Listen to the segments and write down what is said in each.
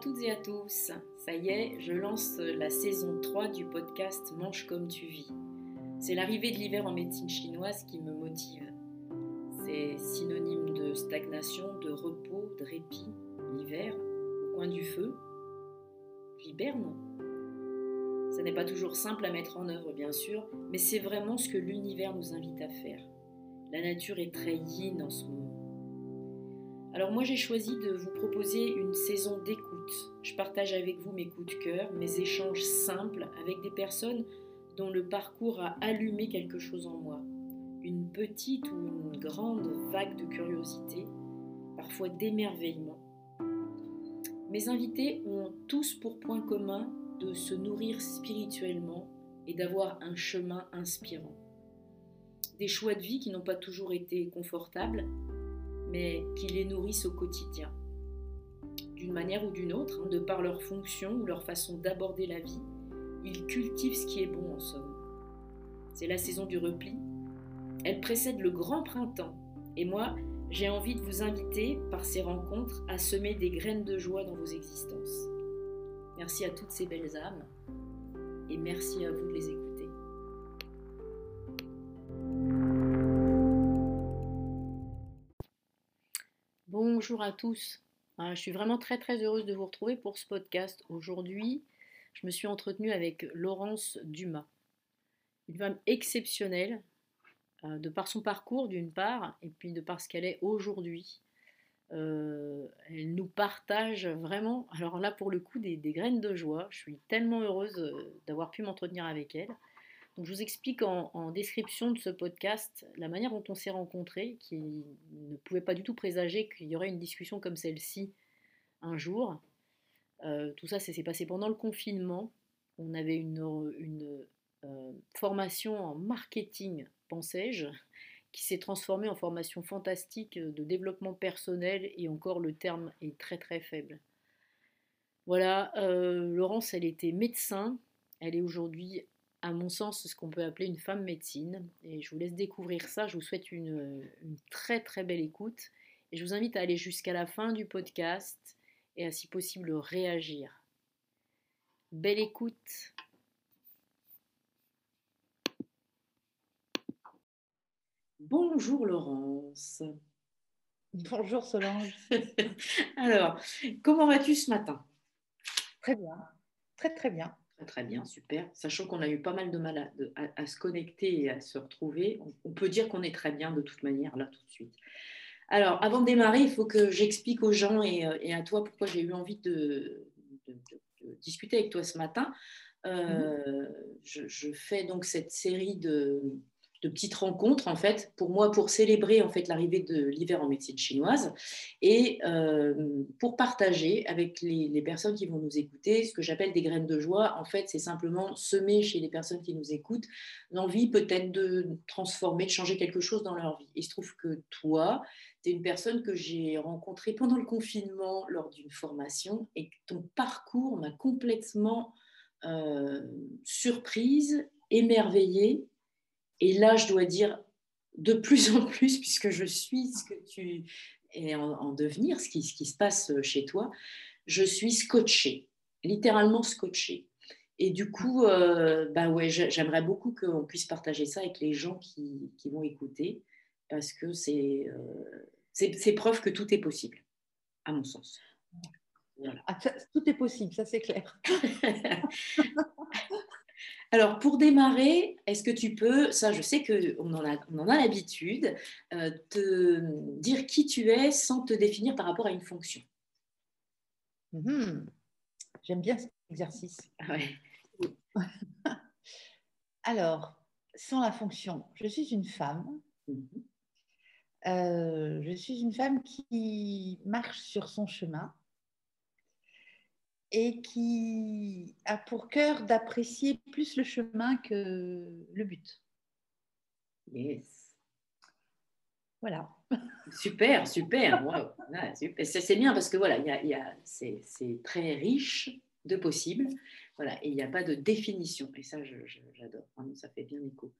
Toutes et à tous. Ça y est, je lance la saison 3 du podcast Mange comme tu vis. C'est l'arrivée de l'hiver en médecine chinoise qui me motive. C'est synonyme de stagnation, de repos, de répit. L'hiver, au coin du feu, j'hiberne. Ça n'est pas toujours simple à mettre en œuvre, bien sûr, mais c'est vraiment ce que l'univers nous invite à faire. La nature est très yin en ce moment. Alors moi j'ai choisi de vous proposer une saison d'écoute. Je partage avec vous mes coups de cœur, mes échanges simples avec des personnes dont le parcours a allumé quelque chose en moi. Une petite ou une grande vague de curiosité, parfois d'émerveillement. Mes invités ont tous pour point commun de se nourrir spirituellement et d'avoir un chemin inspirant. Des choix de vie qui n'ont pas toujours été confortables, mais qui les nourrissent au quotidien. D'une manière ou d'une autre, de par leur fonction ou leur façon d'aborder la vie, ils cultivent ce qui est bon en somme. C'est la saison du repli. Elle précède le grand printemps. Et moi, j'ai envie de vous inviter, par ces rencontres, à semer des graines de joie dans vos existences. Merci à toutes ces belles âmes et merci à vous de les écouter. Bonjour à tous. Je suis vraiment très très heureuse de vous retrouver pour ce podcast. Aujourd'hui, je me suis entretenue avec Laurence Dumas, une femme exceptionnelle, euh, de par son parcours d'une part, et puis de par ce qu'elle est aujourd'hui. Euh, elle nous partage vraiment, alors là pour le coup, des, graines de joie. Je suis tellement heureuse euh, d'avoir pu m'entretenir avec elle. Je vous explique en, description de ce podcast la manière dont on s'est rencontrés, qui ne pouvait pas du tout présager qu'il y aurait une discussion comme celle-ci un jour. Euh, tout ça, s'est passé pendant le confinement. On avait une, une euh, formation en marketing, pensais-je, qui s'est transformée en formation fantastique de développement personnel et encore le terme est très très faible. Voilà, euh, Laurence, elle était médecin. Elle est aujourd'hui, à mon sens, ce qu'on peut appeler une femme médecine. Et je vous laisse découvrir ça. Je vous souhaite une, une très très belle écoute. Et je vous invite à aller jusqu'à la fin du podcast et à si possible réagir. Belle écoute. Bonjour Laurence. Bonjour Solange. Alors, comment vas-tu ce matin? Très bien, très très bien. Très très bien, super. Sachant qu'on a eu pas mal de mal à, se connecter et à se retrouver, on peut dire qu'on est très bien de toute manière là tout de suite. Alors, avant de démarrer, il faut que j'explique aux gens et, euh, à toi pourquoi j'ai eu envie de, discuter avec toi ce matin. Euh, mhm. je, fais donc cette série de, de petites rencontres en fait pour moi pour célébrer en fait l'arrivée de l'hiver en médecine chinoise et euh, pour partager avec les, personnes qui vont nous écouter ce que j'appelle des graines de joie. En fait c'est simplement semer chez les personnes qui nous écoutent l'envie peut-être de transformer de changer quelque chose dans leur vie. Il se trouve que toi tu es une personne que j'ai rencontrée pendant le confinement lors d'une formation et ton parcours m'a complètement euh, surprise émerveillée et là, je dois dire de plus en plus, puisque je suis ce que tu es en, devenir, ce qui, ce qui, se passe chez toi, je suis scotchée, littéralement scotchée. Et du coup, euh, bah ouais, j'aimerais beaucoup qu'on puisse partager ça avec les gens qui, qui vont écouter, parce que c'est c'est preuve que tout est possible, à mon sens. Ah, tout est possible, ça c'est clair. Alors, pour démarrer, est-ce que tu peux, ça je sais qu'on en a, on en a l'habitude, euh, te dire qui tu es sans te définir par rapport à une fonction? Mhm. J'aime bien cet exercice. Alors, sans la fonction, je suis une femme. Mhm. Euh, je suis une femme qui marche sur son chemin et qui a pour cœur d'apprécier plus le chemin que le but. Yes. Voilà. Super, super. C'est bien parce que voilà, y a, c'est très riche de possibles. Voilà, et il n'y a pas de définition. Et ça, j'adore. ça fait bien écho.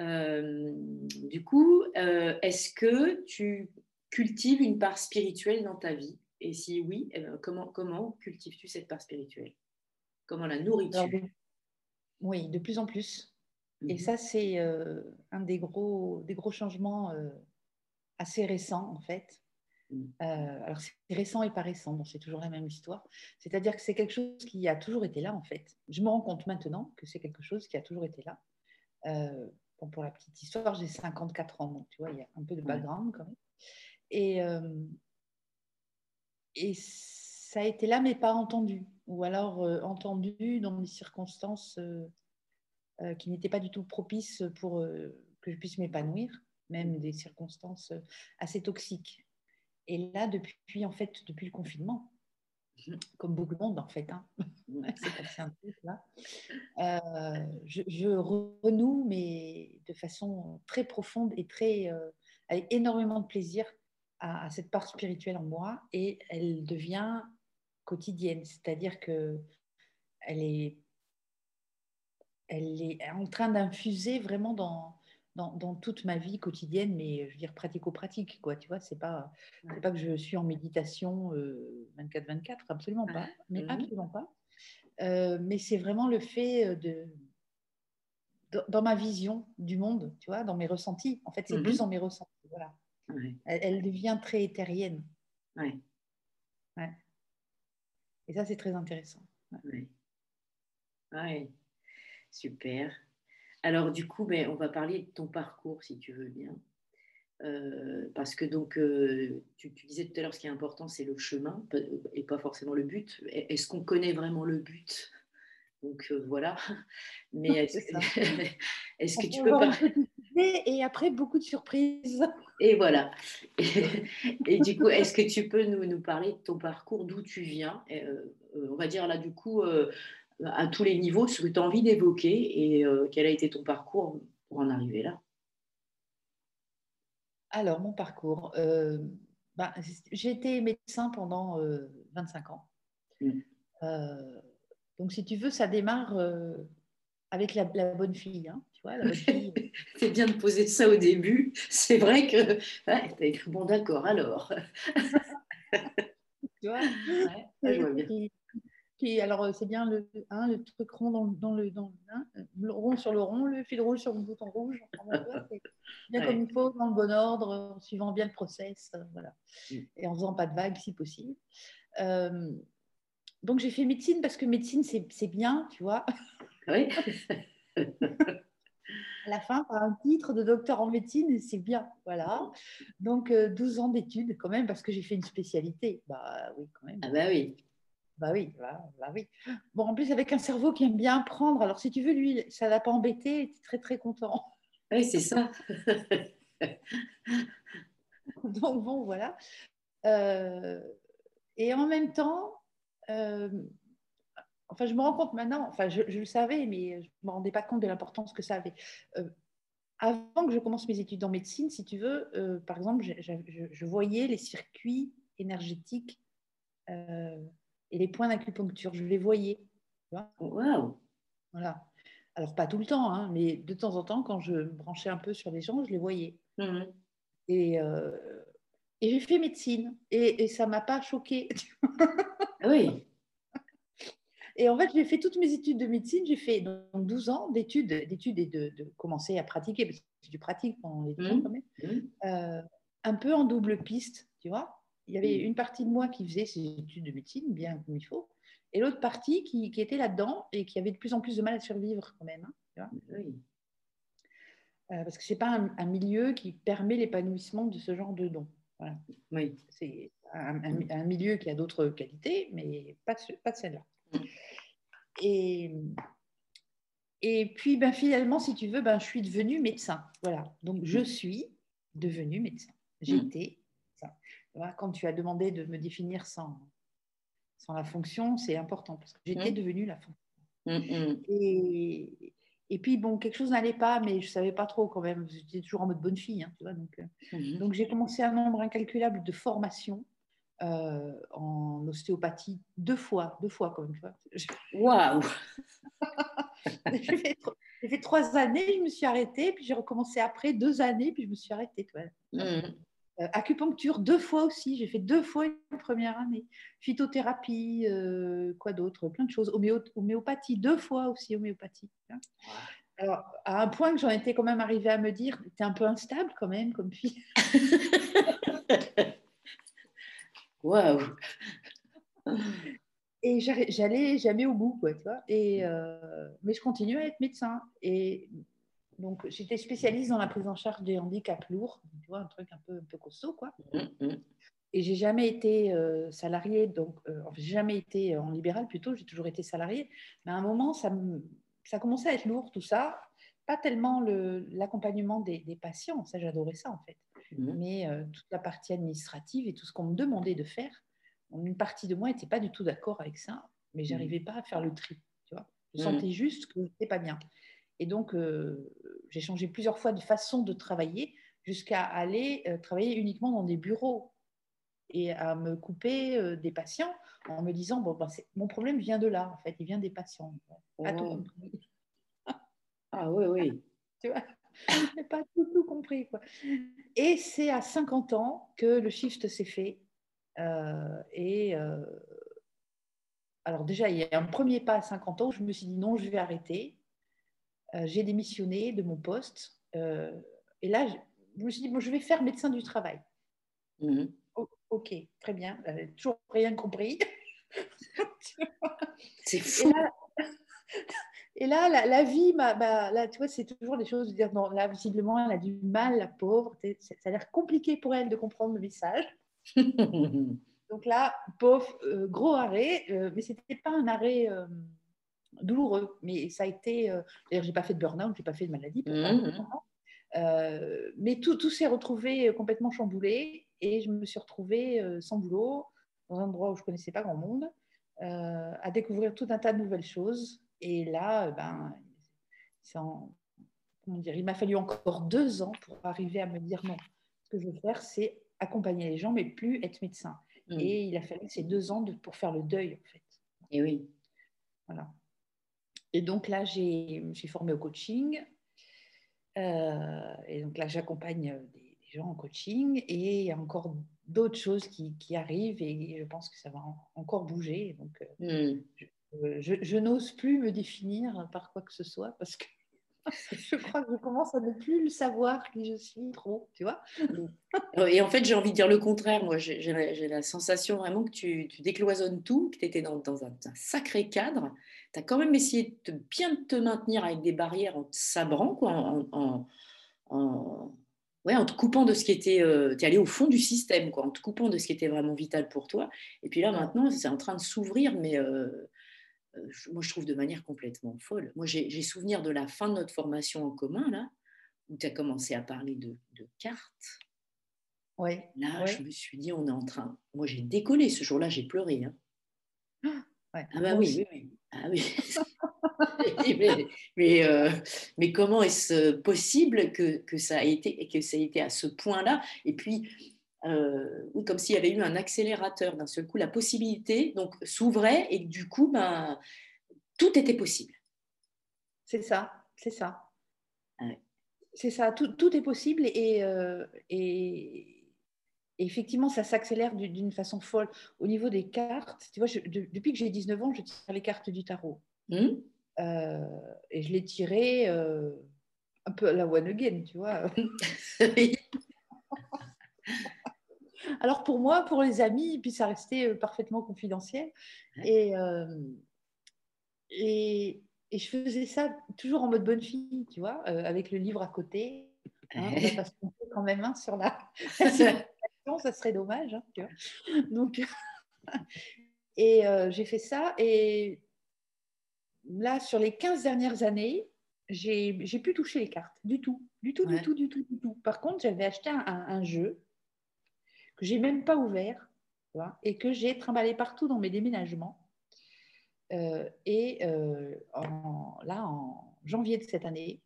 Euh, du coup, euh, est-ce que tu cultives une part spirituelle dans ta vie? Et si oui, eh ben, comment, comment cultives-tu cette part spirituelle? Comment la nourris-tu? Oui, de plus en plus. Et mhm. ça, c'est euh, un des gros, des gros changements euh, assez récents, en fait. Mhm. Euh, alors, c'est récent et pas récent, bon, c'est toujours la même histoire. C'est-à-dire que c'est quelque chose qui a toujours été là, en fait. Je me rends compte maintenant que c'est quelque chose qui a toujours été là. bon, pour la petite histoire, j'ai 54 ans, donc tu vois, il y a un peu de background quand même. Et, et ça a été là, mais pas entendu. Ou alors euh, entendu dans des circonstances euh, euh, qui n'étaient pas du tout propices pour que je puisse m'épanouir, même des circonstances assez toxiques. Et là, depuis, en fait, depuis le confinement, comme beaucoup de monde en fait, hein. c'est passé un truc là, je, je, renoue, mais de façon très profonde et très, avec énormément de plaisir à, cette part spirituelle en moi et elle devient quotidienne, c'est-à-dire que elle est, elle est en train d'infuser vraiment dans, dans, toute ma vie quotidienne, mais je veux dire pratico-pratique, quoi. Tu vois, c'est pas, c'est pas que je suis en méditation 24-24, euh, absolument pas, mais mmh absolument pas. Euh, mais c'est vraiment le fait de, dans ma vision du monde, tu vois, dans mes ressentis. En fait, c'est mmh plus dans mes ressentis, voilà. Elle, devient très éthérienne. Ouais. Et ça, c'est très intéressant. Ouais. Super. Alors, du coup, ben, on va parler de ton parcours, si tu veux bien. Euh, parce que donc, euh, tu, disais tout à l'heure, ce qui est important, c'est le chemin et pas forcément le but. Est-ce qu'on connaît vraiment le but? Donc euh, voilà. Mais est-ce que tu peux pas et après beaucoup de surprises. Et voilà. Et, du coup, est-ce que tu peux nous, nous, parler de ton parcours, d'où tu viens euh, euh, On va dire là, du coup, euh, à tous les niveaux, ce que tu as envie d'évoquer et quel a été ton parcours pour en arriver là? Alors, mon parcours. Ben, j'ai été médecin pendant 25 ans. Mmh. donc, si tu veux, ça démarre avec la, bonne fille. Hein, tu vois, C'est bien de poser ça au début. C'est vrai que. Ouais, bon, d'accord, alors. tu vois alors, euh, c'est bien le, hein, le truc rond dans, dans le, dans, hein, le rond sur le rond, le fil rouge sur le bouton rouge. c'est bien comme il faut, dans le bon ordre, en suivant bien le process. Euh, voilà. Mm. Et en faisant pas de vagues si possible. Euh, donc, j'ai fait médecine parce que médecine, c'est bien, tu vois. Oui. à la fin, par un titre de docteur en médecine, c'est bien. Voilà. Donc, 12 euh, ans d'études quand même, parce que j'ai fait une spécialité. Bah oui, quand même. Ah bah oui. Bah oui, bah, bah, oui. Bon, en plus, avec un cerveau qui aime bien apprendre. Alors, si tu veux, lui, ça l'a pas embêté, il était très, très content. Oui, c'est ça. Donc, bon, voilà. Euh, et en même temps, euh, enfin, je me rends compte maintenant, enfin, je, le savais, mais je ne me rendais pas compte de l'importance que ça avait. Euh, avant que je commence mes études en médecine, si tu veux, euh, par exemple, je, voyais les circuits énergétiques euh, et les points d'acupuncture, je les voyais. Wow. Voilà. Alors, pas tout le temps, hein, mais de temps en temps, quand je me branchais un peu sur les gens, je les voyais. Mmh et, et j'ai fait médecine et, et ça ne m'a pas choquée. Ah oui. Et en fait, j'ai fait toutes mes études de médecine. J'ai fait donc 12 ans d'études, d'études et de, commencer à pratiquer, parce que du pratique pendant les mmh. quand même. Mmh. Euh, un peu en double piste, tu vois. Il y avait mmh. une partie de moi qui faisait ces études de médecine bien comme il faut, et l'autre partie qui, qui était là-dedans et qui avait de plus en plus de mal à survivre quand même. Hein, tu vois oui. Euh, parce que ce n'est pas un, milieu qui permet l'épanouissement de ce genre de dons. Voilà. Oui. C'est un, milieu qui a d'autres qualités, mais pas, pas de celle-là. Et, et puis, ben, finalement, si tu veux, ben, je suis devenue médecin. Voilà. Donc, je mm. suis devenue médecin. J'étais voilà, Quand tu as demandé de me définir sans, sans la fonction, c'est important parce que j'étais mm. devenue la fonction. Mm, et, et puis, bon, quelque chose n'allait pas, mais je ne savais pas trop quand même. J'étais toujours en mode bonne fille. Hein, tu vois, donc, euh, mm-hmm. donc j'ai commencé un nombre incalculable de formations euh, en ostéopathie deux fois, deux fois tu vois. Waouh J'ai fait, trois années, je me suis arrêtée, puis j'ai recommencé après deux années, puis je me suis arrêtée. Mmh. Euh, acupuncture deux fois aussi, j'ai fait deux fois une première année. Phytothérapie, euh, quoi d'autre, plein de choses. homéopathie, deux fois aussi homéopathie. Alors, à un point que j'en étais quand même arrivée à me dire, tu es un peu instable quand même comme fille. Waouh Et j'allais jamais au bout, quoi, tu vois. Et, euh, mais je continue à être médecin. Et donc, j'étais spécialiste dans la prise en charge des handicaps lourds, tu vois, un truc un peu, un peu costaud, quoi. Mmh, mmh. Et j'ai jamais été euh, salarié, donc, euh, j'ai jamais été en libéral plutôt, j'ai toujours été salarié. Mais à un moment, ça, ça commençait à être lourd, tout ça. Pas tellement l'accompagnement des, des, patients, ça, j'adorais ça, en fait. Mmh. mais euh, toute la partie administrative et tout ce qu'on me demandait de faire, une partie de moi n'était pas du tout d'accord avec ça, mais mmh. j'arrivais pas à faire le tri. Tu vois je mmh. sentais juste que c'était pas bien. Et donc, euh, j'ai changé plusieurs fois de façon de travailler jusqu'à aller euh, travailler uniquement dans des bureaux et à me couper des patients en me disant bon, ben, mon problème vient de là, en fait, il vient des patients. Oh. ah oui, oui. tu vois? je n'ai pas tout, tout compris. Quoi. Et c'est à 50 ans que le shift s'est fait. Euh, et euh, alors déjà, il y a un premier pas à 50 ans où je me suis dit non, je vais arrêter. Euh, j'ai démissionné de mon poste. et là, je me suis dit, bon, je vais faire médecin du travail. Mmh. ok, très bien. toujours rien compris. C'est fou. Et là, la, vie, bah, là, tu vois, c'est toujours des choses de dire, non, là, visiblement, elle a du mal, la pauvre. Ça a l'air compliqué pour elle de comprendre le message. Donc là, pauvre, euh, gros arrêt, euh, mais ce n'était pas un arrêt euh, douloureux, mais ça a été. D'ailleurs, je n'ai pas fait de burn-out, je n'ai pas fait de maladie. Mmh. mais tout, tout s'est retrouvé complètement chamboulé et je me suis retrouvée sans boulot, dans un endroit où je ne connaissais pas grand monde, à découvrir tout un tas de nouvelles choses et là, euh, ben, dire, il m'a fallu encore deux ans pour arriver à me dire non. Ce que je veux faire, c'est accompagner les gens, mais plus être médecin. Mm. Et il a fallu ces deux ans pour faire le deuil, en fait. Et oui. Voilà. Et donc là, j'ai formé au coaching. Euh, et donc là, j'accompagne des, gens en coaching. Et il y a encore d'autres choses qui, arrivent. Et je pense que ça va encore bouger. Donc, euh, mm. Euh, je, n'ose plus me définir par quoi que ce soit parce que je crois que je commence à ne plus le savoir qui je suis trop, tu vois. Et en fait, j'ai envie de dire le contraire. Moi, j'ai la sensation vraiment que tu, décloisonnes tout, que tu étais dans, un, sacré cadre. Tu as quand même essayé de bien te maintenir avec des barrières en te sabrant, quoi, en, ouais, en te coupant de ce qui était. Euh, tu es allé au fond du système, quoi, en te coupant de ce qui était vraiment vital pour toi. Et puis là, maintenant, c'est en train de s'ouvrir, mais. Euh, euh, moi, je trouve de manière complètement folle. Moi, j'ai souvenir de la fin de notre formation en commun, là, où tu as commencé à parler de, cartes. Ouais, là, je me suis dit, on est en train. Moi, j'ai décollé ce jour-là, j'ai pleuré. Hein. ah, bah oui, oui, Ah oui. mais, euh, mais, comment est-ce possible que, que, ça a été, que ça a été à ce point-là? Et puis, euh, comme s'il y avait eu un accélérateur d'un seul coup, la possibilité donc s'ouvrait et du coup, ben, tout était possible. C'est ça, c'est ça. C'est ça, tout, tout, est possible et, euh, et, Et effectivement, ça s'accélère d'une façon folle. Au niveau des cartes, tu vois, depuis que j'ai 19 ans, je tire les cartes du tarot. Mmh. Euh, et je les tirais euh, un peu à la one again, tu vois. Alors pour moi, pour les amis, puis ça restait euh, parfaitement confidentiel. Et, et, et, je faisais ça toujours en mode bonne fille, tu vois, avec le livre à côté. Hein, parce qu'on fait quand même un sur la, ça serait dommage. Hein, Donc, et j'ai fait ça. Et là, sur les 15 dernières années, j'ai pu toucher les cartes. Du tout. Du tout, du tout, du tout, du tout. Par contre, j'avais acheté un, jeu que j'ai même pas ouvert et que j'ai trimballé partout dans mes déménagements. Euh, et euh, là, en janvier de cette année,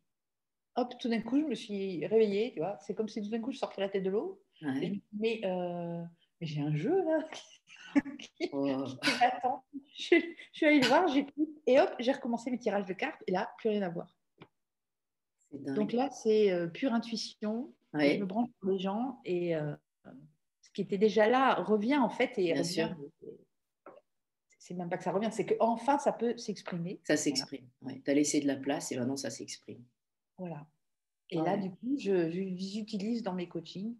hop, tout d'un coup, je me suis réveillée, tu vois. C'est comme si tout d'un coup, je sortais la tête de l'eau. Mais, euh, mais j'ai un jeu là oh. Je, suis allée le voir, j'écoute, et hop, j'ai recommencé mes tirages de cartes, et là, plus rien à voir. Donc là, c'est pure intuition. Je me branche pour les gens, et qui était déjà là revient en fait. Et Bien sûr. C'est même pas que ça revient, c'est qu'enfin, ça peut s'exprimer. Ça s'exprime. Tu as laissé de la place, et maintenant, ça s'exprime. Voilà. Et là, du coup, je, je les utilise dans mes coachings.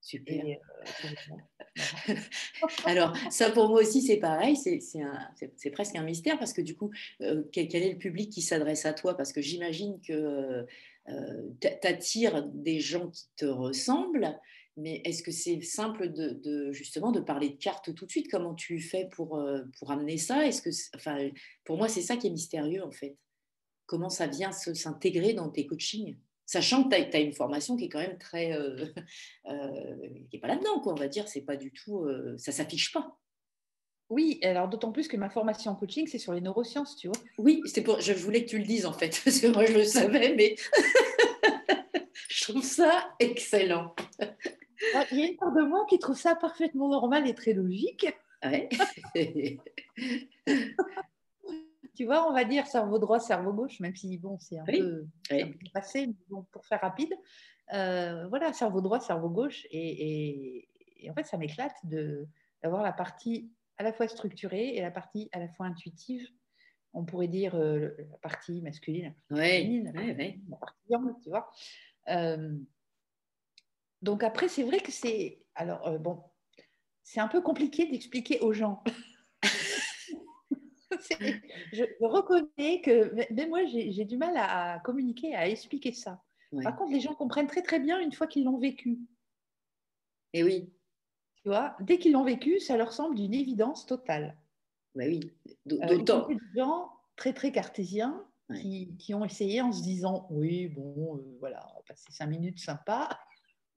Super. Euh, Alors, ça pour moi aussi, c'est pareil, c'est presque un mystère parce que du coup, euh, quel, est le public qui s'adresse à toi? Parce que j'imagine que euh, tu attires des gens qui te ressemblent, mais est-ce que c'est simple de, justement de parler de cartes tout de suite? Comment tu fais pour, pour amener ça? Est-ce que, enfin, Pour moi, c'est ça qui est mystérieux en fait. Comment ça vient s'intégrer dans tes coachings? Sachant que tu as, une formation qui est quand même très. Euh, euh, qui n'est pas là-dedans, quoi, on va dire. C'est pas du tout. Euh, ça s'affiche pas. Oui, alors d'autant plus que ma formation en coaching, c'est sur les neurosciences, tu vois. Oui, c'est pour, je voulais que tu le dises en fait, parce que moi je le savais, mais je trouve ça excellent. Ah, il y a une part de moi qui trouve ça parfaitement normal et très logique. Ouais. tu vois, on va dire cerveau droit, cerveau gauche, même si bon, c'est un, peu passé, bon, pour faire rapide. Euh, voilà, cerveau droit, cerveau gauche. Et, en fait, ça m'éclate d'avoir la partie à la fois structurée et la partie à la fois intuitive. On pourrait dire euh, la partie masculine, la partie féminine, la partie yang, tu vois. Euh, donc après, c'est vrai que c'est... Alors, bon, c'est un peu compliqué d'expliquer aux gens. je, reconnais que mais moi, j'ai du mal à, communiquer, à expliquer ça. Par contre, les gens comprennent très très bien une fois qu'ils l'ont vécu. Et eh oui. Tu vois, dès qu'ils l'ont vécu, ça leur semble d'une évidence totale. Bah oui, euh, d'autant. Euh, des gens très très cartésiens qui, qui, ont essayé en se disant oui, bon, euh, voilà, on va passer cinq minutes sympa,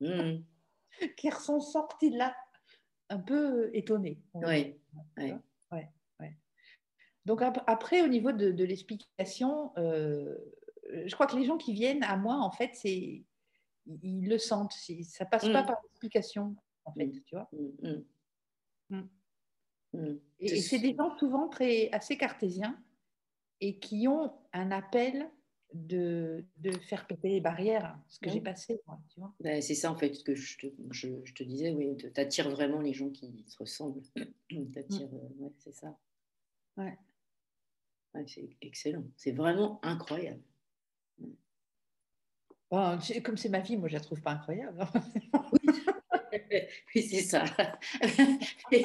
mmh. qui sont sortis de là un peu étonnés. Oui. Ouais. Donc après, au niveau de, l'explication, euh, je crois que les gens qui viennent à moi, en fait, c'est ils le sentent. Ça passe pas mm. par l'explication, en fait, tu vois. Mm, mm. Et, c'est des gens souvent très assez cartésiens et qui ont un appel de, de faire péter les barrières, ce que j'ai passé. Ben, c'est ça, en fait, ce que je te, je, te disais, oui, tu attires vraiment les gens qui se ressemblent. t'attires, euh, ouais, c'est ça. Ouais c'est excellent. C'est vraiment incroyable. comme c'est ma vie, moi je la trouve pas incroyable. oui, c'est ça.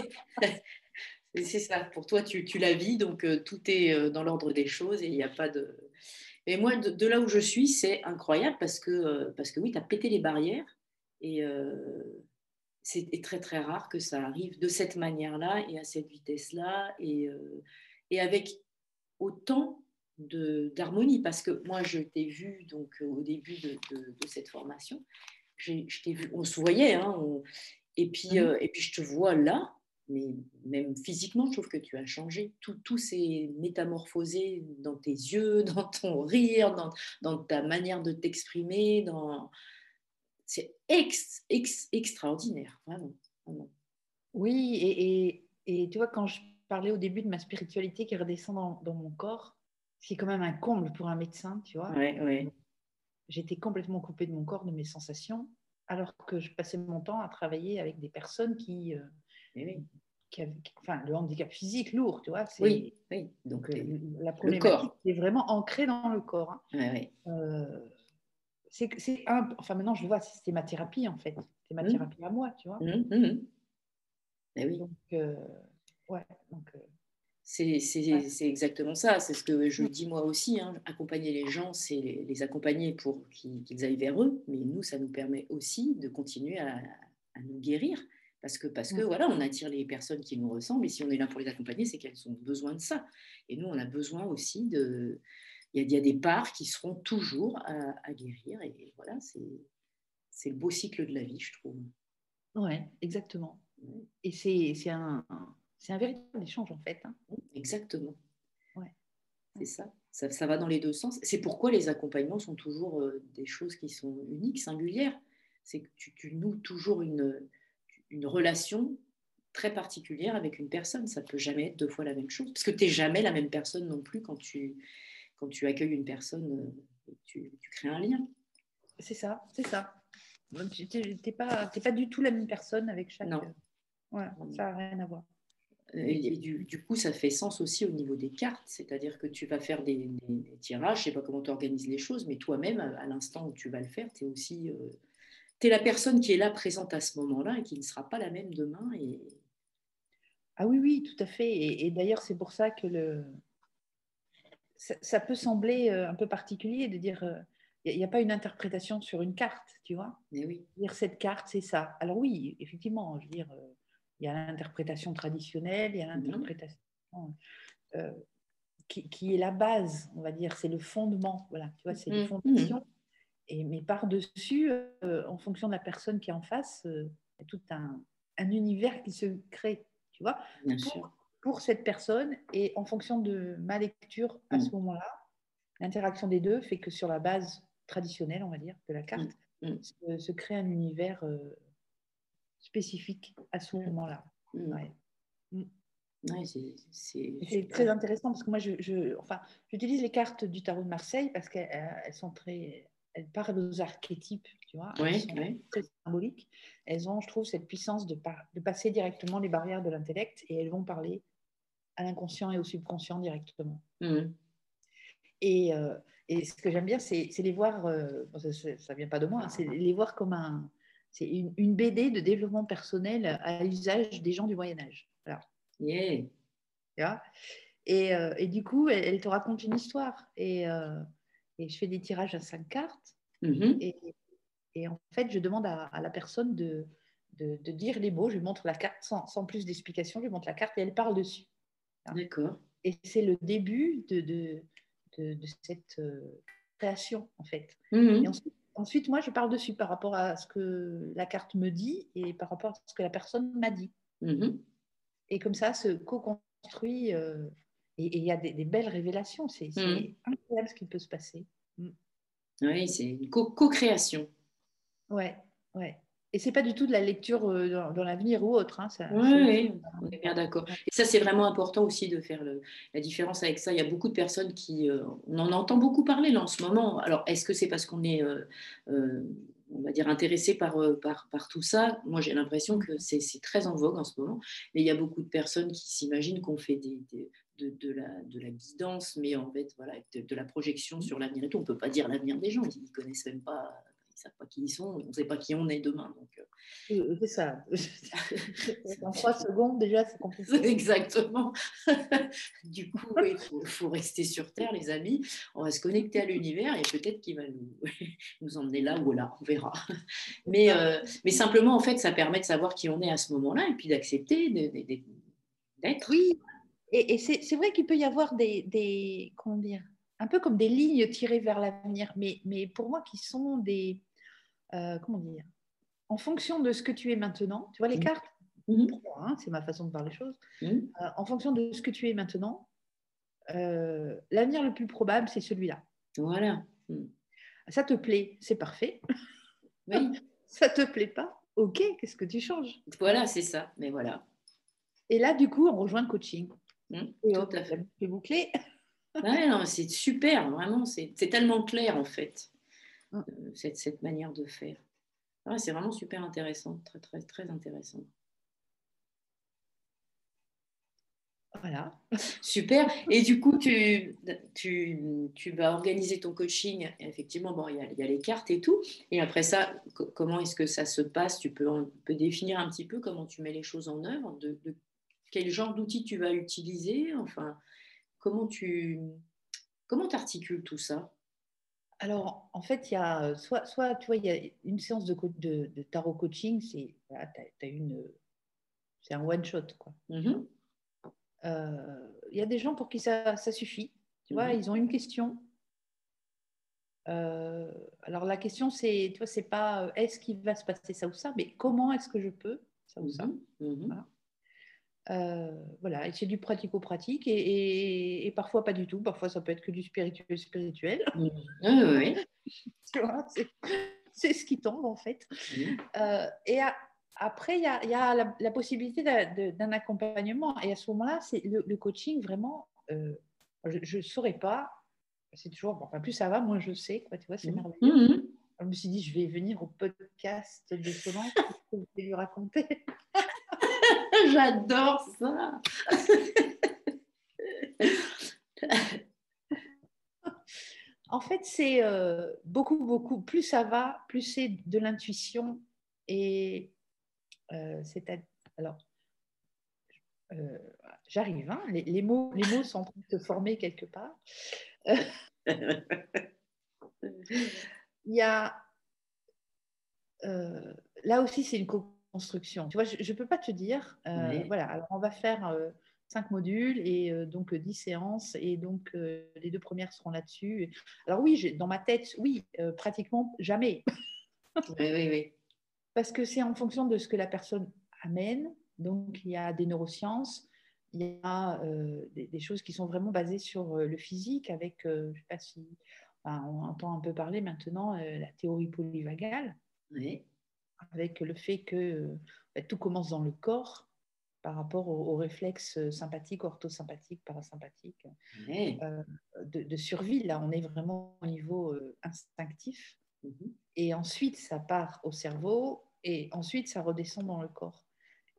c'est ça. Pour toi, tu, tu la vis, donc euh, tout est euh, dans l'ordre des choses et il n'y a pas de. Et moi, de, là où je suis, c'est incroyable parce que, euh, parce que oui, tu as pété les barrières et c'est très très rare que ça arrive de cette manière-là et à cette vitesse-là et, et avec autant d'harmonie parce que moi je t'ai vu donc euh, au début de, cette formation. Je t'ai vu on se voyait hein, et puis mmh. euh, et puis je te vois là mais même physiquement je trouve que tu as changé tout, tout s'est métamorphosé dans tes yeux dans ton rire dans, dans ta manière de t'exprimer dans c'est ex, extraordinaire vraiment, oui et, et, et tu vois quand je parlais au début de ma spiritualité qui redescend dans, mon corps, c'est quand même un comble pour un médecin, tu vois. Ouais, J'étais complètement coupée de mon corps, de mes sensations. alors que je passais mon temps à travailler avec des personnes qui, Eh oui. qui enfin, le handicap physique lourd, tu vois. c'est- Oui, oui. Donc, euh, la corps. problématique est vraiment ancrée dans le corps. hein. Euh, c'est c'est un, enfin maintenant je vois, c'était ma thérapie en fait, c'est ma Mhm. thérapie à moi, tu vois. Mhm, mhm. Eh oui. Donc, euh, ouais, donc, euh, C'est c'est- Ouais. c'est exactement ça. C'est ce que je dis moi aussi. hein. Accompagner les gens, c'est les, les accompagner pour qu'ils qu'ils aillent vers eux. Mais nous, ça nous permet aussi de continuer à, à nous guérir. Parce que, parce que Mm. voilà, on attire les personnes qui nous ressemblent. Et si on est là pour les accompagner, c'est qu'elles ont besoin de ça. Et nous, on a besoin aussi de. Il y a, il y a des parts qui seront toujours à, à guérir. Et voilà, c'est le beau cycle de la vie, je trouve. ouais, exactement. Et c'est un, un véritable échange en fait. hein. Exactement. Ouais. C'est ça. ça. ça va dans les deux sens. C'est pourquoi les accompagnements sont toujours euh, des choses qui sont uniques, singulières. C'est que tu, tu noues toujours une, une relation très particulière avec une personne. Ça ne peut jamais être deux fois la même chose. Parce que tu n'es jamais la même personne non plus quand tu, quand tu accueilles une personne euh, tu, tu crées un lien. C'est ça, c'est ça. Tu n'es pas, pas du tout la même personne avec chaque. Non. Ouais, ça n'a rien à voir. Et, et du, du coup, ça fait sens aussi au niveau des cartes, c'est-à-dire que tu vas faire des, des- des tirages, je ne sais pas comment tu organises les choses, mais toi-même, à, à l'instant où tu vas le faire, tu es aussi euh, la personne qui est là présente à ce moment-là et qui ne sera pas la même demain. Et... Ah oui, oui, tout à fait. Et, et d'ailleurs, c'est pour ça que le... ça, ça peut sembler euh, un peu particulier de dire euh, il n'y a, pas une interprétation sur une carte, tu vois? Mais oui, Dire cette carte, c'est ça. Alors oui, effectivement, je veux dire, euh, il y a l'interprétation traditionnelle, il y a l'interprétation euh, qui, qui est la base, on va dire, c'est le fondement. Voilà, tu vois, c'est les fondations. Et, mais par-dessus, euh, en fonction de la personne qui est en face, euh, il y a tout un, un univers qui se crée, tu vois, bien pour, sûr. pour cette personne. Et en fonction de ma lecture à ce Mm. moment-là, l'interaction des deux fait que sur la base traditionnelle, on va dire, de la carte, Mm. Mm. Se, se crée un univers euh, spécifique à ce moment-là. Ouais. Ouais, c'est- très intéressant parce que moi, je, je- enfin, j'utilise les cartes du tarot de Marseille parce qu'elles elles sont très, elles parlent aux archétypes, tu vois, elles Ouais, sont ouais. très symboliques. Elles ont, je trouve, cette puissance de, par- de passer directement les barrières de l'intellect et elles vont parler à l'inconscient et au subconscient directement. Mm. Et, euh, et ce que j'aime bien, c'est les voir, euh, bon, ça ne vient pas de moi, hein, c'est les voir comme un, c'est une, une BD de développement personnel à l'usage des gens du Moyen Âge. Voilà. Yeah. Tu vois? Et, euh, et du coup, elle, elle te raconte une histoire. Et, et je fais des tirages à cinq cartes. Mhm. Et, et en fait, je demande à, à la personne de, de, de dire les mots. Je lui montre la carte sans, sans plus d'explication. Je lui montre la carte et elle parle dessus. D'accord. Et c'est le début de, de, de, de cette euh, création, en fait. Mhm. Et ensuite, ensuite, moi, je parle dessus par rapport à ce que la carte me dit et par rapport à ce que la personne m'a dit. Mhm. Et comme ça, se co-construit. euh, et il y a des, des belles révélations. C'est Mhm. incroyable ce qui peut se passer. Oui, c'est une co- co-création. Ouais, ouais. Et c'est pas du tout de la lecture euh, dans, dans l'avenir ou autre. hein, ça- Oui, c'est- oui, on est bien d'accord. Et ça, c'est vraiment important aussi de faire le- la différence avec ça. Il y a beaucoup de personnes qui, euh, on en entend beaucoup parler là en ce moment. Alors, est-ce que c'est parce qu'on est, euh, on va dire, intéressé par, par, par tout ça? Moi, j'ai l'impression que c'est c'est très en vogue en ce moment. Mais il y a beaucoup de personnes qui s'imaginent qu'on fait des, des- de, de la, de la guidance, mais en fait, voilà, de, de la projection sur l'avenir et tout. On ne peut pas dire l'avenir des gens. Ils ne connaissent même pas, ils ne savent pas qui ils sont. On ne sait pas qui on est demain. Donc, euh, C'est ça. en trois secondes, déjà, c'est compliqué. Exactement. du coup, il faut, faut rester sur Terre, les amis. On va se connecter à l'univers et peut-être qu'il va nous, nous emmener là ou là, on verra. Mais, euh, mais simplement, en fait, ça permet de savoir qui on est à ce moment-là et puis d'accepter d'être. Oui, et, et c'est vrai qu'il peut y avoir des, des, comment dire, un peu comme des lignes tirées vers l'avenir, mais, mais pour moi qui sont des, euh, comment dire, en fonction de ce que tu es maintenant, tu vois les Mhm. cartes, Mhm. moi, hein, c'est ma façon de voir les choses, Mhm. Euh, en fonction de ce que tu es maintenant, euh, l'avenir le plus probable, c'est celui-là. Voilà. Mhm. Ça te plaît, c'est parfait. Oui, Ça te plaît pas, ok, qu'est-ce que tu changes? Voilà, c'est ça. Mais voilà. Et là, du coup, on rejoint le coaching. Et Tout hop, à fait. la boucle est bouclée. Ouais, non, c'est super, vraiment. C'est c'est tellement clair, en fait, Mhm. euh, cette, cette manière de faire. C'est vraiment super intéressant, très, très, très intéressant. Voilà. Super. Et du coup, tu, tu, tu, vas organiser ton coaching. Effectivement, bon, il y, a, il y, a, les cartes et tout. Et après ça, comment est-ce que ça se passe? Tu peux, peux, définir un petit peu comment tu mets les choses en œuvre, de, de quel genre d'outils tu vas utiliser. Enfin, comment tu comment articules tout ça? Alors, en fait, il y a soit, soit tu vois, il y a une séance de, de, de tarot coaching, c'est voilà, une, c'est un one shot, quoi. Mm-hmm. Euh, il y a des gens pour qui ça, ça suffit. Tu vois, mhm. ils ont une question. Euh, alors la question, c'est, tu vois, c'est pas euh, est-ce qu'il va se passer ça ou ça, mais comment est-ce que je peux ça ou ça? Mhm. Voilà. et c'est du pratico-pratique et, et, parfois pas du tout. Parfois, ça peut être que du spirituel spirituel. oui. tu vois, c'est ce qui tombe en fait. et à, après, il y a, la, possibilité d'un accompagnement. Et à ce moment-là, c'est le, coaching vraiment. Euh, je ne saurais pas. C'est toujours. Enfin, plus ça va, moins je sais. Quoi, tu vois, c'est mmh. merveilleux. Mmh. Je me suis dit, je vais venir au podcast de Solange pour lui raconter. J'adore ça. en fait, c'est euh, beaucoup, beaucoup. Plus ça va, plus c'est de l'intuition et euh, c'est alors euh, j'arrive, hein, les, mots, les mots sont en train de se former quelque part. Il y a euh, là aussi c'est une co-construction. Tu vois, je ne peux pas te dire, voilà, alors on va faire cinq modules et donc dix séances et donc les deux premières seront là-dessus. Alors oui, dans ma tête, oui, pratiquement jamais. oui, oui, oui parce que c'est en fonction de ce que la personne amène. Donc, il y a des neurosciences, il y a euh, des, choses qui sont vraiment basées sur euh, le physique, avec, euh, je ne sais pas si on entend un peu parler maintenant, la théorie polyvagale, oui. Avec le fait que bah, tout commence dans le corps par rapport aux, réflexes sympathiques, orthosympathiques, parasympathiques, de, de, survie. Là, on est vraiment au niveau instinctif. Mhm. Et ensuite, ça part au cerveau et ensuite, ça redescend dans le corps.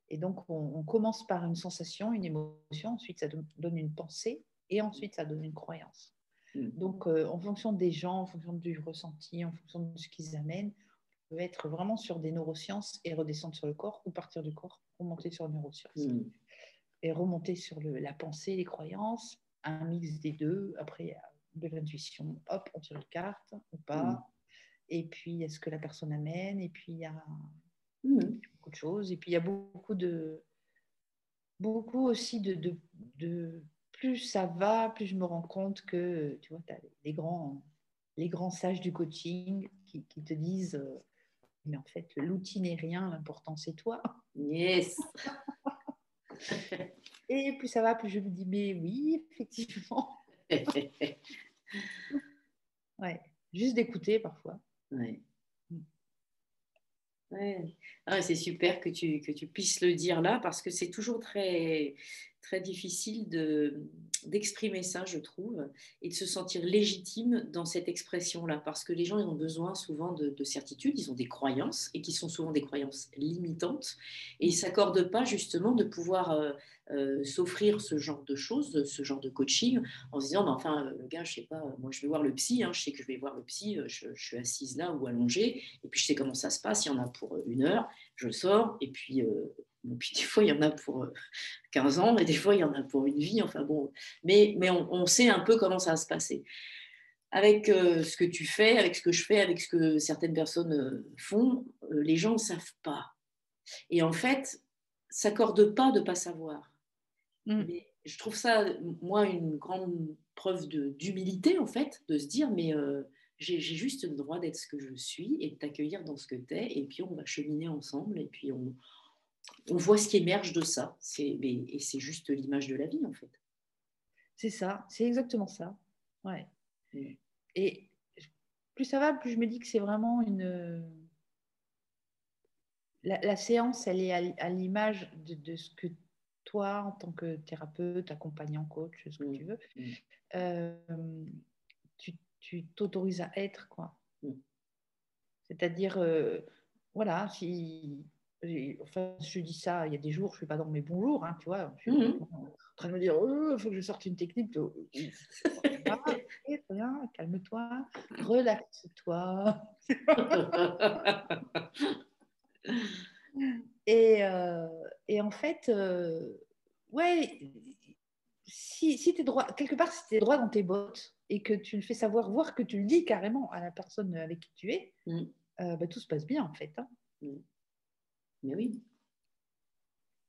Et donc, on, commence par une sensation, une émotion, ensuite, ça donne une pensée et ensuite, ça donne une croyance. Mhm. Donc, euh, en fonction des gens, en fonction du ressenti, en fonction de ce qu'ils amènent, être vraiment sur des neurosciences et redescendre sur le corps ou partir du corps, remonter sur les neurosciences. Mhm. Et remonter sur le, la pensée, les croyances, un mix des deux. Après, de l'intuition, hop, on tire une carte ou pas et puis est ce que la personne amène, et puis il y a mmh. beaucoup de choses, et puis il y a beaucoup de beaucoup aussi de, de, de, plus ça va, plus je me rends compte que tu vois, tu as les grands, les grands sages du coaching qui, qui te disent euh, mais en fait l'outil n'est rien, l'important c'est toi. Yes. et plus ça va, plus je me dis mais oui, effectivement. ouais, juste d'écouter parfois. Ouais. Ah, c'est super que tu, que tu puisses le dire là parce que c'est toujours très, très difficile de, d'exprimer ça, je trouve, et de se sentir légitime dans cette expression-là. Parce que les gens ils ont besoin souvent de, de certitude, ils ont des croyances et qui sont souvent des croyances limitantes. Et ils ne s'accordent pas justement de pouvoir euh, euh, s'offrir ce genre de choses, ce genre de coaching, en se disant, bah, enfin, euh, le gars, je sais pas, moi je vais voir le psy, hein, je sais que je vais voir le psy, je, suis assise là ou allongée, et puis je sais comment ça se passe, il y en a pour une heure, je sors, et puis, puis des fois il y en a pour 15 ans, et des fois il y en a pour une vie, enfin bon, mais, mais on, sait un peu comment ça va se passer avec ce que tu fais, avec ce que je fais, avec ce que certaines personnes font, les gens ne savent pas. Et en fait, s'accordent pas de pas savoir. Mm. Mais je trouve ça, moi, une grande preuve d'humilité, en fait, de se dire, mais euh, j'ai juste le droit d'être ce que je suis et de t'accueillir dans ce que tu es, et puis on va cheminer ensemble, et puis on, on voit ce qui émerge de ça. Et c'est juste l'image de la vie, en fait. C'est ça, c'est exactement ça. Ouais. Mm. Et plus ça va, plus je me dis que c'est vraiment une. La, séance, elle est à, l'image de, de, ce que toi, en tant que thérapeute, accompagnant, coach, ce que tu mmh. veux, mmh. Euh, tu t'autorises à être, quoi. C'est-à-dire, euh, voilà, si. Enfin, je dis ça, il y a des jours, je ne suis pas dans mes bons jours, hein, tu vois. Je suis Mhm. en train de me dire, il faut que je sorte une technique. De... Ah, calme-toi, relaxe-toi. Et, euh, et en fait, euh, ouais, si, si tu es droit, quelque part, si tu es droit dans tes bottes et que tu le fais savoir, voire que tu le dis carrément à la personne avec qui tu es, Mm. euh, bah, tout se passe bien en fait. hein. Mais oui,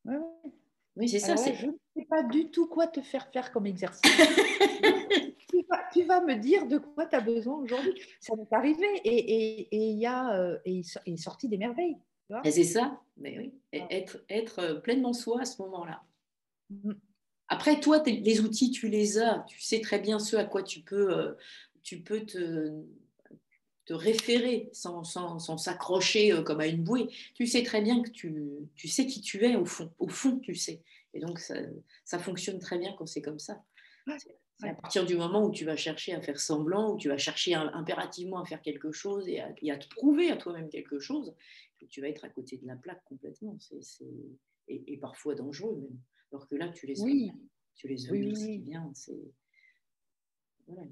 Ouais, ouais. oui c'est ça. Je ne sais pas du tout quoi te faire faire comme exercice. tu, vas, tu vas me dire de quoi tu as besoin aujourd'hui. Ça m'est arrivé et et- et il y a euh, et est sorti des merveilles. Et c'est ça, mais oui. Et Ah. être, être euh, pleinement soi à ce moment-là. Mm. Après, toi, les outils, tu les as. Tu sais très bien ce à quoi tu peux, euh, tu peux te, te référer sans, sans, sans s'accrocher euh, comme à une bouée. Tu sais très bien que tu, tu sais qui tu es au fond. Au fond, tu sais. Et donc, ça, ça fonctionne très bien quand c'est comme ça. C'est à partir du moment où tu vas chercher à faire semblant, où tu vas chercher im- impérativement à faire quelque chose et à, et à te prouver à toi-même quelque chose, que tu vas être à côté de la plaque complètement. Et, et parfois dangereux même. Alors que là, tu les Oui. tu les Oui, oui, ce qui oui. vient. C'est... Voilà.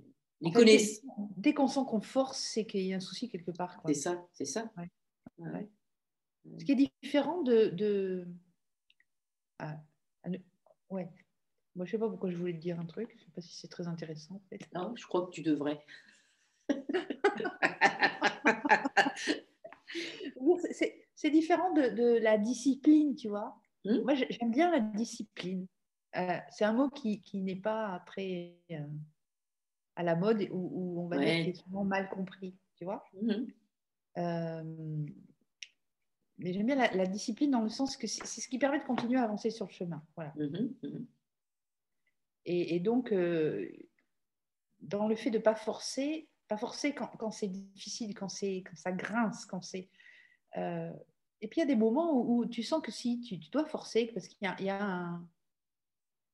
Fait, connaissances, dès- qu'on sent qu'on force, c'est qu'il y a un souci quelque part. c'est ça, c'est ça. Ouais. Ouais. Ce qui est différent de. de... Ah, ne- ouais. Moi, je sais pas pourquoi je voulais te dire un truc. Je sais pas si c'est très intéressant. En fait. Non, je crois que tu devrais. C'est- différent de, de la discipline, tu vois. Hmm? Moi, j'ai- j'aime bien la discipline. Euh, c'est un mot qui, qui n'est pas très euh, à la mode ou, ou on va Ouais. dire qui est souvent mal compris, tu vois. Mhm. Euh, mais j'aime bien la, la discipline dans le sens que c'est ce qui permet de continuer à avancer sur le chemin. Voilà. Mhm. Mhm. Et, et donc, euh, dans le fait de ne pas forcer, pas forcer quand, quand c'est difficile, quand, quand ça grince, quand c'est. euh, et puis il y a des moments où, où tu sens que si tu, tu dois forcer, parce qu'il y y a un.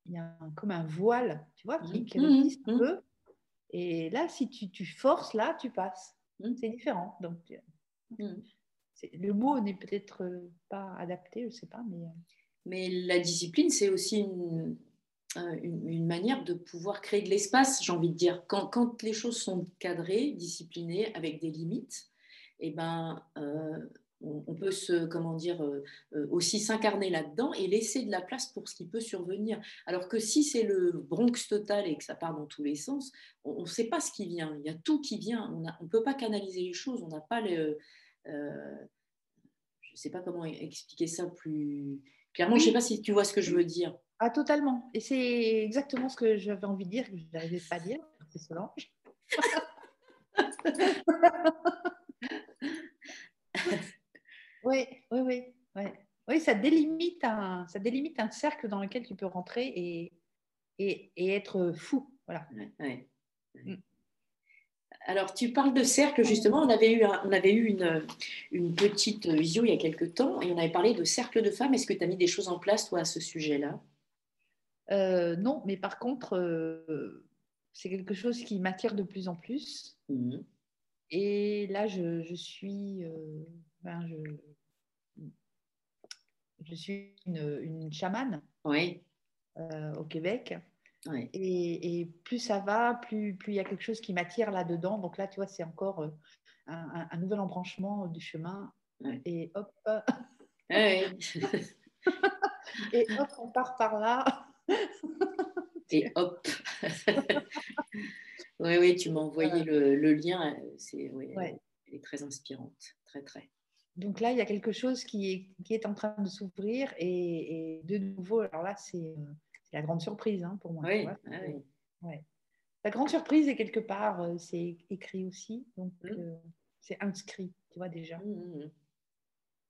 Il y a un- comme un voile, tu vois, qui, qui résiste un peu. Et là, si tu, tu forces, là, tu passes. Mhm. C'est différent. Donc, Mhm. c'est- le mot n'est peut-être euh, pas adapté, je ne sais pas, mais. euh, Mais la discipline, c'est aussi une, euh, une, une manière de pouvoir créer de l'espace, j'ai envie de dire. Quand, quand les choses sont cadrées, disciplinées, avec des limites, eh ben, euh, on, peut se, comment dire, euh, euh, aussi s'incarner là-dedans et laisser de la place pour ce qui peut survenir. Alors que si c'est le Bronx total et que ça part dans tous les sens, on ne sait pas ce qui vient. Il y a tout qui vient. On ne peut pas canaliser les choses. On n'a pas le. euh, je ne sais pas comment expliquer ça plus clairement. Je ne sais pas si tu vois ce que je veux dire. Ah, totalement. Et c'est exactement ce que j'avais envie de dire, que je n'arrivais pas à dire. C'est Solange. oui, oui, oui. Oui, oui ça, délimite un, ça délimite un cercle dans lequel tu peux rentrer et, et, et être fou. Voilà. Ouais, ouais. Mm. Alors, tu parles de cercle, justement. On avait eu, un- on avait eu une, une petite visio il y a quelques temps et on avait parlé de cercle de femmes. Est-ce que tu as mis des choses en place, toi, à ce sujet-là? Euh, non, mais par contre, euh, c'est quelque chose qui m'attire de plus en plus. Mhm. Et là, je, je suis, euh, ben, je, je suis une, une chamane Oui, euh, au Québec. oui. Et, et plus ça va, plus plus il y a quelque chose qui m'attire là-dedans. Donc là, tu vois, c'est encore euh, un, un- un nouvel embranchement du chemin. Et hop, et hop, on part par là. Et hop. oui, oui, tu m'as envoyé le, le lien. C'est, Ouais. Elle est très inspirante. Très, très. Donc là, il y a quelque chose qui est, qui est en train de s'ouvrir. Et, et de nouveau, alors là, c'est euh, la grande surprise hein, pour moi. Oui, ah oui. Ouais. La grande surprise est quelque part, euh, c'est écrit aussi. Donc, Mm. euh, c'est inscrit, tu vois déjà. Mhm.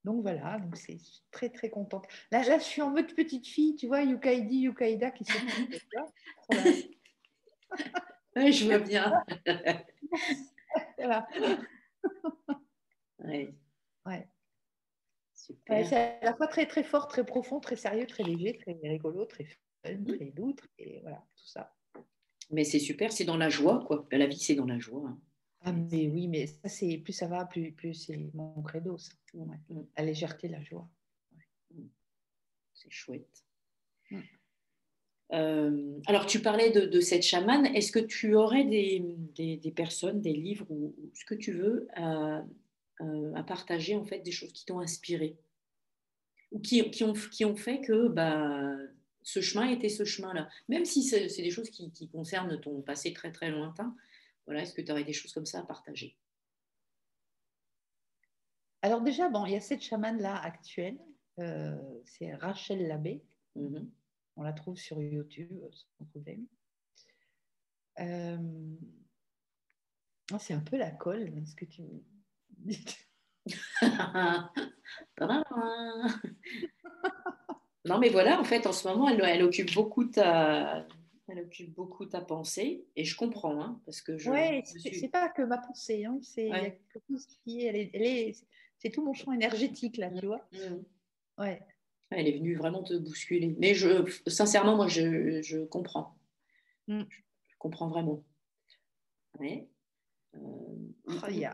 Donc voilà, donc c'est je suis très très contente. Là, là, je suis en mode petite fille, tu vois, Yukaidi, Yukaida qui se. Ouais, je vois bien. Voilà. Ouais. Ouais. Super. Ouais, c'est à la fois très très fort, très profond, très sérieux, très léger, très rigolo, très fun, Mm. très doux, et voilà, tout ça. Mais c'est super, c'est dans la joie, quoi. La vie, c'est dans la joie. hein. Ah, mais oui, mais ça, c'est plus ça va, plus, plus c'est mon credo, ça. Mm. La légèreté, la joie. Mm. C'est chouette. alors, tu parlais de, cette chamane. Est-ce que tu aurais des, des, personnes, des livres ou, ce que tu veux à, à partager, en fait, des choses qui t'ont inspiré ou qui, qui, ont, qui ont fait que bah, ce chemin était ce chemin-là. Même si c'est des choses qui, qui, concernent ton passé très très lointain, voilà, est-ce que tu aurais des choses comme ça à partager? Alors déjà, bon, il y a cette chamane-là actuelle, euh, c'est Rachel Labbé. Mm-hmm. On la trouve sur YouTube, sans problème. Euh, c'est un peu la colle, ce que tu. non, mais voilà, en fait, en ce moment, elle, elle, occupe beaucoup ta, elle occupe beaucoup ta pensée, et je comprends, hein, parce que je. Ouais, c'est pas que ma pensée, hein, c'est quelque chose qui, elle est, elle est, c'est tout mon champ énergétique là, tu vois. Mmh. Ouais. Elle est venue vraiment te bousculer, mais je, sincèrement, moi, je, je comprends. Mmh. Je comprends vraiment. Ouais. Euh, oh, il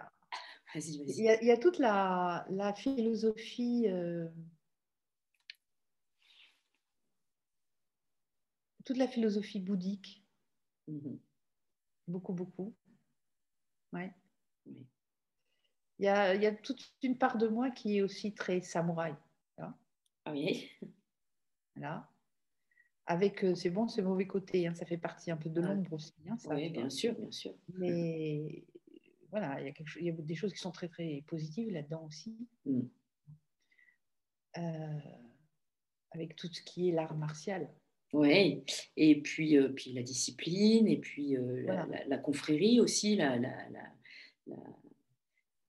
il y, a, toute la, philosophie. Euh, toute la philosophie bouddhique. Mhm. Beaucoup, beaucoup. Ouais. Oui. Il y, a, il y, a, toute une part de moi qui est aussi très samouraï. Là. Ah oui. Là. Avec, euh, c'est bon, ce mauvais côté, hein, ça fait partie un peu de l'ombre aussi. Hein, oui, bien sûr, bien sûr. Mais voilà, il y, a quelque chose, il y a des choses qui sont très très positives là-dedans aussi. Mm. Euh, avec tout ce qui est l'art martial. Oui, et puis, euh, puis la discipline, et puis euh, la, confrérie aussi. La,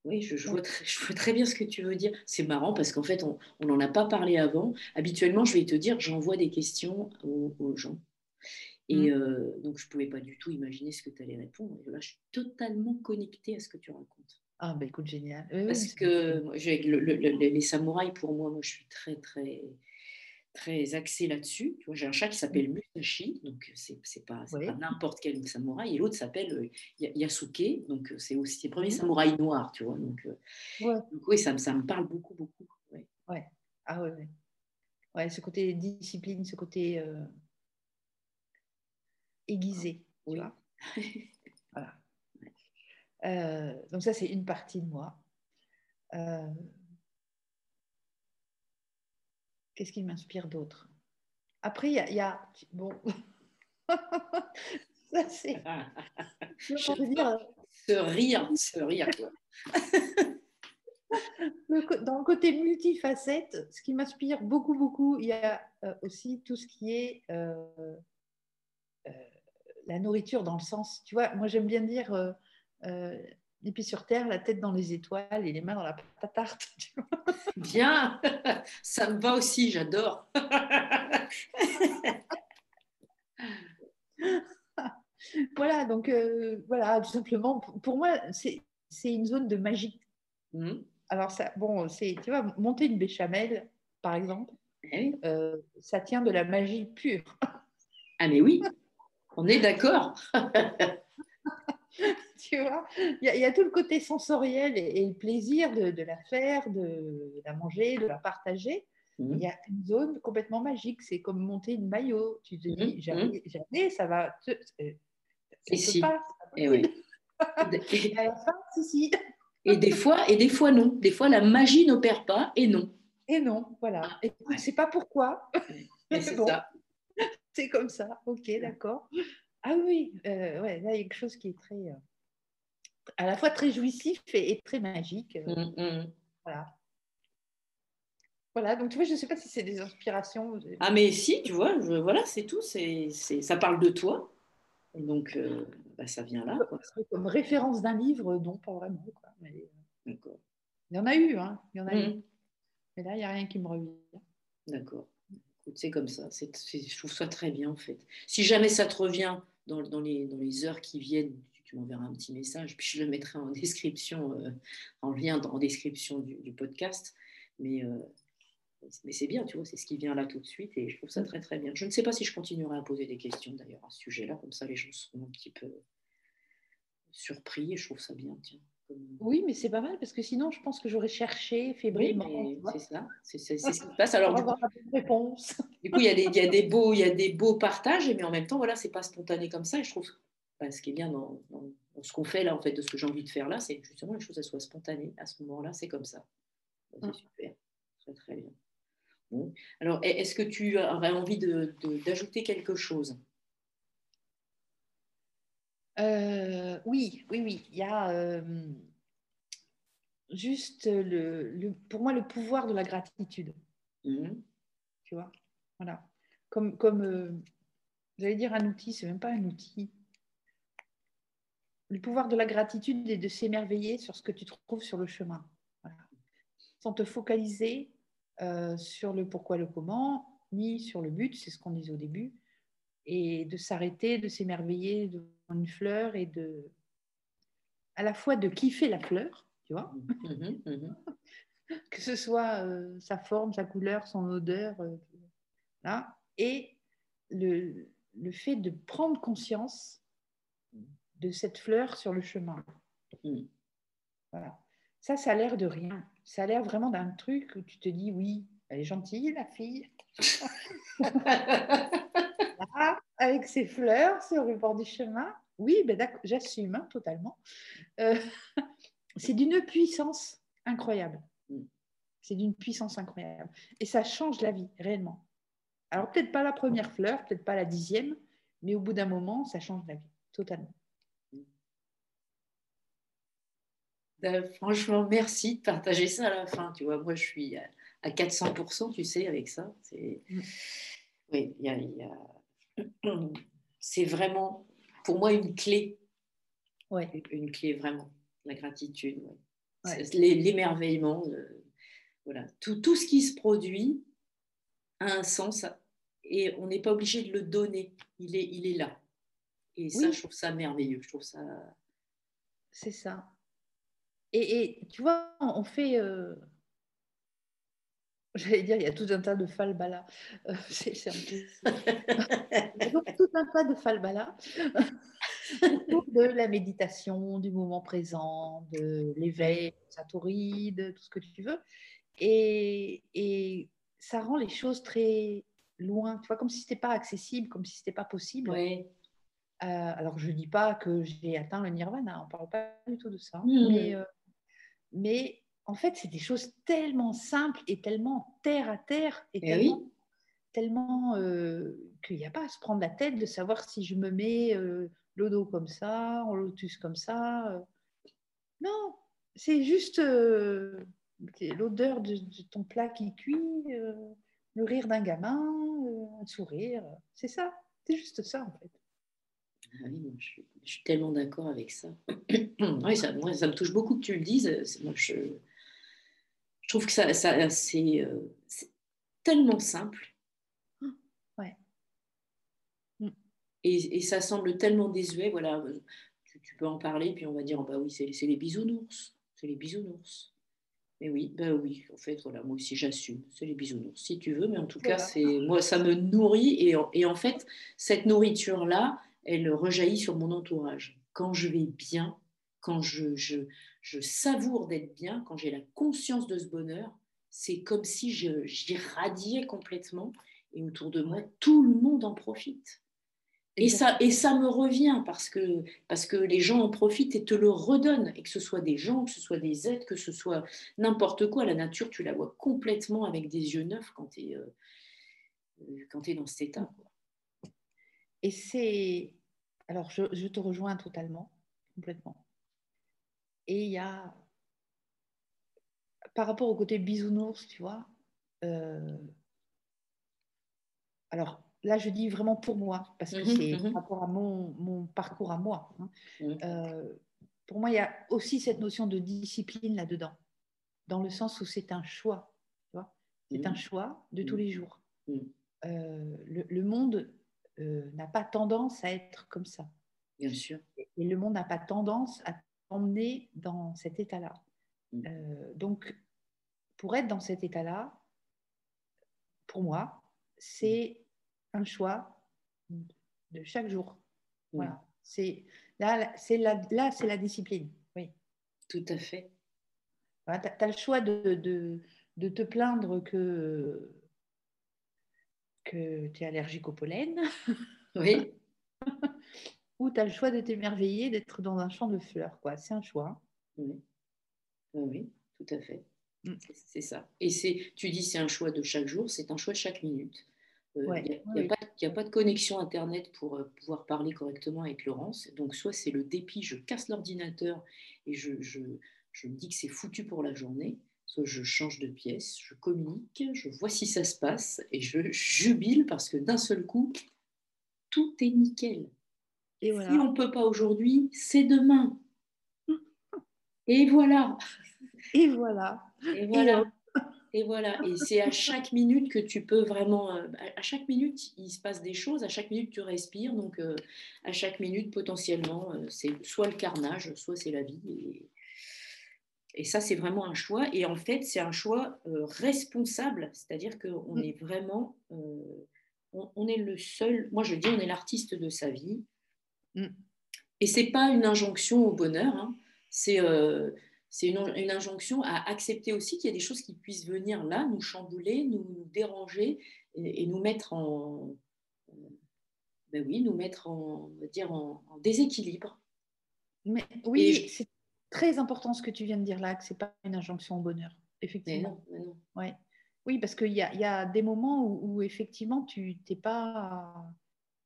Oui, je, je, vois très, je, vois très, bien ce que tu veux dire. C'est marrant parce qu'en fait, on n'en a pas parlé avant. Habituellement, je vais te dire, j'envoie des questions aux gens. Et mmh. euh, donc, je ne pouvais pas du tout imaginer ce que tu allais répondre. Et là, je suis totalement connectée à ce que tu racontes. Ah, bah écoute, génial. Parce que les samouraïs, pour moi, moi, je suis très, très, très axée là-dessus. Tu vois, j'ai un chat qui s'appelle mmh. Musashi, donc c'est n'est pas, pas n'importe quel samouraï. Et l'autre s'appelle euh, Yasuke, donc euh, c'est aussi le premier mmh. samouraï noir, tu vois. Donc, oui, ça, ça, me parle beaucoup, beaucoup. Ouais. ouais. Ah ouais, ouais. Ouais, ce côté discipline, ce côté aiguisé. Tu vois voilà. Euh, donc ça, c'est une partie de moi. Euh, qu'est-ce qui m'inspire d'autre? Après, il y, a... Bon. ça, c'est... Ce rire, ce rire. dans le côté multifacette, ce qui m'inspire beaucoup, beaucoup, il y a euh, aussi tout ce qui est la nourriture dans le sens, tu vois, moi j'aime bien dire euh, euh, les pieds sur terre, la tête dans les étoiles et les mains dans la pâte à tarte. Bien, ça me va aussi, j'adore. voilà, donc euh, voilà, tout simplement, pour moi, c'est une zone de magie. Mmh. Alors, ça, bon, c'est, tu vois, monter une béchamel, par exemple, eh ça tient de la magie pure. ah, mais oui, on est d'accord. tu vois, il y, a tout le côté sensoriel et, le plaisir de, la faire, de, la manger, de la partager. Mhm. Il y a une zone complètement magique. C'est comme monter une maillot. Tu te dis, mhm. Mhm. jamais, ça va. Te, euh, et si. et, oui. et, à la fin, si, si. et des fois, et des fois non. Des fois, la magie n'opère pas et non. Et non, voilà. Et ne sais pas pourquoi. c'est ça. C'est comme ça, ok, d'accord. Ah oui, euh, ouais, là, il y a quelque chose qui est très, euh, à la fois très jouissif et, très magique. Euh, mm, mm. Voilà. Voilà, donc tu vois, je ne sais pas si c'est des inspirations. Ah, mais si, tu vois, voilà, c'est tout. C'est, ça parle de toi. Et donc, bah, ça vient là. Comme référence d'un livre, non, pas vraiment. D'accord. Il y en a eu, hein. Il y en a mm. eu. Mais là, il n'y a rien qui me revient. D'accord c'est comme ça. je trouve ça très bien en fait. Si jamais ça te revient dans, les, heures qui viennent, tu m'enverras un petit message, puis je le mettrai en description, euh, en lien en description du, podcast. Mais, euh, mais c'est bien, tu vois, c'est ce qui vient là tout de suite et je trouve ça très très bien. Je ne sais pas si je continuerai à poser des questions d'ailleurs à ce sujet-là, comme ça les gens seront un petit peu surpris et je trouve ça bien. Tiens, Oui, mais c'est pas mal parce que sinon, je pense que j'aurais cherché fébrilement. c'est ça, c'est ce qui se passe. Alors, du coup, réponse. du coup, il y, a des, il, y a des beaux, il y a des beaux partages, mais en même temps, voilà, c'est pas spontané comme ça. Et je trouve bah, ce qui est bien dans, ce qu'on fait là, en fait, de ce que j'ai envie de faire là, c'est justement les choses elles soient spontanées. À ce moment-là, c'est comme ça. C'est mm. super, très très bien. Bon. Alors, est-ce que tu aurais envie d'ajouter de, quelque chose? Euh, Oui, oui, oui. Il y a euh, juste le, pour moi le pouvoir de la gratitude. Mm. Tu vois Voilà. Comme, comme euh, j'allais dire un outil, c'est même pas un outil le pouvoir de la gratitude est de s'émerveiller sur ce que tu trouves sur le chemin. Sans te focaliser sur le pourquoi, le comment, ni sur le but, c'est ce qu'on disait au début, et de s'arrêter, de s'émerveiller une fleur et de, à la fois de kiffer la fleur, tu vois, mhm, mhm. que ce soit euh, sa forme, sa couleur, son odeur, euh, là, et le, le fait de prendre conscience de cette fleur sur le chemin. Voilà. Ça, ça a l'air de rien. Ça a l'air vraiment d'un truc où tu te dis, oui, elle est gentille, la fille. avec ses fleurs sur le bord du chemin. Oui, ben j'assume hein, totalement. Euh, c'est d'une puissance incroyable. C'est d'une puissance incroyable. Et ça change la vie, réellement. Alors, peut-être pas la première fleur, peut-être pas la dixième, mais au bout d'un moment, ça change la vie, totalement. Bah, franchement, merci de partager ça à la fin. Tu vois, moi, je suis à 400%, tu sais, avec ça. C'est mm. oui, c'est vraiment pour moi une clé. Ouais. Une clé vraiment, la gratitude. L'émerveillement. Euh, voilà. Tout, tout, ce qui se produit a un sens et on n'est pas obligé de le donner. Il est, il est là. Et ça, je trouve ça merveilleux. Je trouve ça. C'est ça. Et, tu vois, on fait. Euh, j'allais dire, il y a tout un tas de falbala. Euh, c'est tout un tas de falbala de la méditation, du moment présent, de l'éveil, de tout ce que tu veux. Et, et, ça rend les choses très loin, tu vois, comme si ce n'était pas accessible, comme si ce n'était pas possible. Oui. Euh, alors, je ne dis pas que j'ai atteint le nirvana, on ne parle pas du tout de ça. Mmh. Mais mais en fait, c'est des choses tellement simples et tellement terre à terre et, eh tellement, euh, qu'il n'y a pas à se prendre la tête de savoir si je me mets euh, le dos comme ça, en lotus comme ça. Euh. Non, c'est juste l'odeur de, ton plat qui cuit, le rire d'un gamin, un sourire. C'est ça, c'est juste ça en fait. Ah je, suis, tellement d'accord avec ça. oui, ça, moi, ça me touche beaucoup que tu le dises. Moi, je, je trouve que ça, ça euh, c'est tellement simple. Ouais. Mm. Et, et, ça semble tellement désuet. Voilà, tu, tu, peux en parler, puis on va dire bah oui, c'est les bisounours. C'est les bisounours. Mais oui, bah oui, en fait, voilà, moi aussi j'assume, c'est les bisounours, si tu veux, mais en tout cas, c'est moi, ça me nourrit, et, et en fait, cette nourriture-là, elle rejaillit sur mon entourage. Quand je vais bien, quand je, je, savoure d'être bien, quand j'ai la conscience de ce bonheur, c'est comme si j'irradiais complètement et autour de moi, tout le monde en profite. Et ça, et ça me revient parce que, parce que les gens en profitent et te le redonnent, et que ce soit des gens, que ce soit des êtres, que ce soit n'importe quoi, la nature, tu la vois complètement avec des yeux neufs quand tu es, euh, es, dans cet état. Et c'est. Alors, je, te rejoins totalement, complètement. Et il y a. Par rapport au côté bisounours, tu vois. Euh, alors, là, je dis vraiment pour moi, parce que mhm, c'est mhm. par rapport à mon, parcours à moi. Hein. Mhm. Euh, pour moi, il y a aussi cette notion de discipline là-dedans, dans le sens où c'est un choix. C'est un choix de tous les jours. Euh, le, monde euh, n'a pas tendance à être comme ça. Bien sûr. Et le monde n'a pas tendance à t'emmener dans cet état-là. Mm. Euh, donc, pour être dans cet état-là, pour moi, c'est un choix de chaque jour. Mm. Voilà. C'est, Là, c'est la, là, c'est la discipline. Oui. Tout à fait. tu as, le choix de, de, de, te plaindre que, que tu es allergique au pollen. Oui. Ou tu as le choix de t'émerveiller, d'être dans un champ de fleurs. Quoi. C'est un choix. Oui. oui, tout à fait. Mm. C'est ça. Et c'est, tu dis c'est un choix de chaque jour, c'est un choix de chaque minute. Il n'y a, pas de connexion Internet pour euh, pouvoir parler correctement avec Laurence. Donc, soit c'est le dépit, je casse l'ordinateur et je, je, je, me dis que c'est foutu pour la journée, soit je change de pièce, je communique, je vois si ça se passe et je jubile parce que d'un seul coup, tout est nickel. Et Si on ne peut pas aujourd'hui, c'est demain. Et voilà. Et voilà. Et voilà. Et voilà, et c'est à chaque minute que tu peux vraiment, euh, à chaque minute, il se passe des choses, à chaque minute, tu respires, donc euh, à chaque minute, potentiellement, euh, c'est soit le carnage, soit c'est la vie. Et, et ça, c'est vraiment un choix. Et en fait, c'est un choix responsable, c'est-à-dire qu'on mm. est vraiment, on, est le seul, moi je dis, on est l'artiste de sa vie. Mm. Et c'est pas une injonction au bonheur, hein. c'est c'est une, injonction à accepter aussi qu'il y a des choses qui puissent venir là, nous chambouler, nous, déranger et, nous mettre en, ben oui, nous mettre en, dire en, déséquilibre. Mais oui, c'est très important ce que tu viens de dire là, que c'est pas une injonction au bonheur, effectivement. Ouais. Oui, parce qu'il y, y a, des moments où, effectivement tu n'es pas,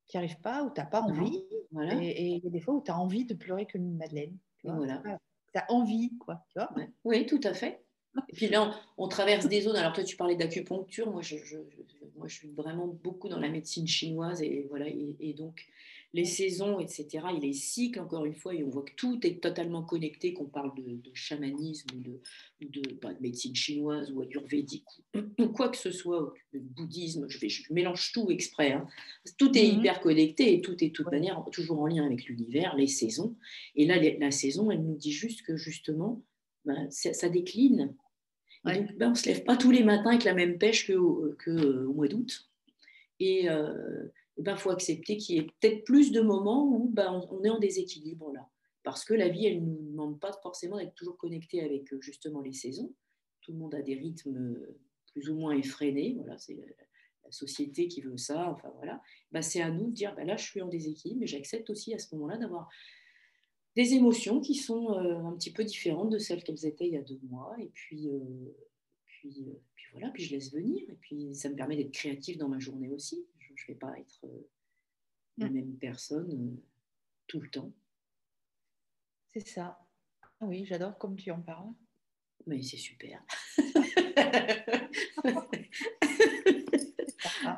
tu n'y arrives pas, ou tu n'as pas envie. Et il y a des fois où tu as envie de pleurer comme une madeleine. Voilà tu as envie, quoi. Tu vois oui, tout à fait. Et puis là, on, traverse des zones. Alors toi, tu parlais d'acupuncture. Moi je, moi, je suis vraiment beaucoup dans la médecine chinoise et voilà. et donc, les saisons, etc., et les cycles, encore une fois, et on voit que tout est totalement connecté, qu'on parle de, chamanisme de, bah, de, médecine chinoise ou ayurvédique, ou, quoi que ce soit, le bouddhisme, je, je mélange tout exprès. Hein. Tout est mhm. hyper connecté et tout est de toute manière toujours en lien avec l'univers, les saisons. Et là, la saison, elle nous dit juste que justement, bah, ça, décline. donc, ben, on ne se lève pas tous les matins avec la même pêche qu'au que, euh, au mois d'août. Et, euh, il ben, faut accepter qu'il y ait peut-être plus de moments où ben, on est en déséquilibre là. Parce que la vie, elle ne nous demande pas forcément d'être toujours connecté avec euh, justement les saisons. Tout le monde a des rythmes euh, plus ou moins effrénés. Voilà, c'est la société qui veut ça. Enfin voilà. Ben, c'est à nous de dire ben, là, je suis en déséquilibre, mais j'accepte aussi à ce moment-là d'avoir des émotions qui sont euh, un petit peu différentes de celles qu'elles étaient il y a deux mois. Et puis, puis, puis, voilà, puis je laisse venir. Et puis ça me permet d'être créatif dans ma journée aussi je ne vais pas être euh, la mm. même personne euh, tout le temps. C'est ça. Ah oui, j'adore comme tu en parles. Mais c'est super.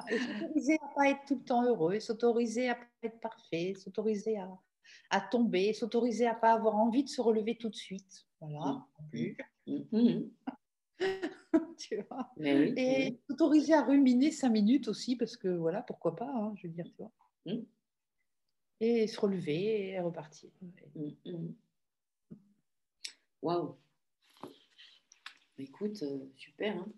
s'autoriser à pas être tout le temps heureux, s'autoriser à pas être parfait, s'autoriser à, à tomber, s'autoriser à pas avoir envie de se relever tout de suite. Voilà. Mm. tu vois. et s'autoriser à ruminer cinq minutes aussi, parce que voilà, pourquoi pas, hein, je veux dire, tu vois. Mm. Et se relever et repartir. Mm, mm. Waouh! Écoute, euh, super. Hein.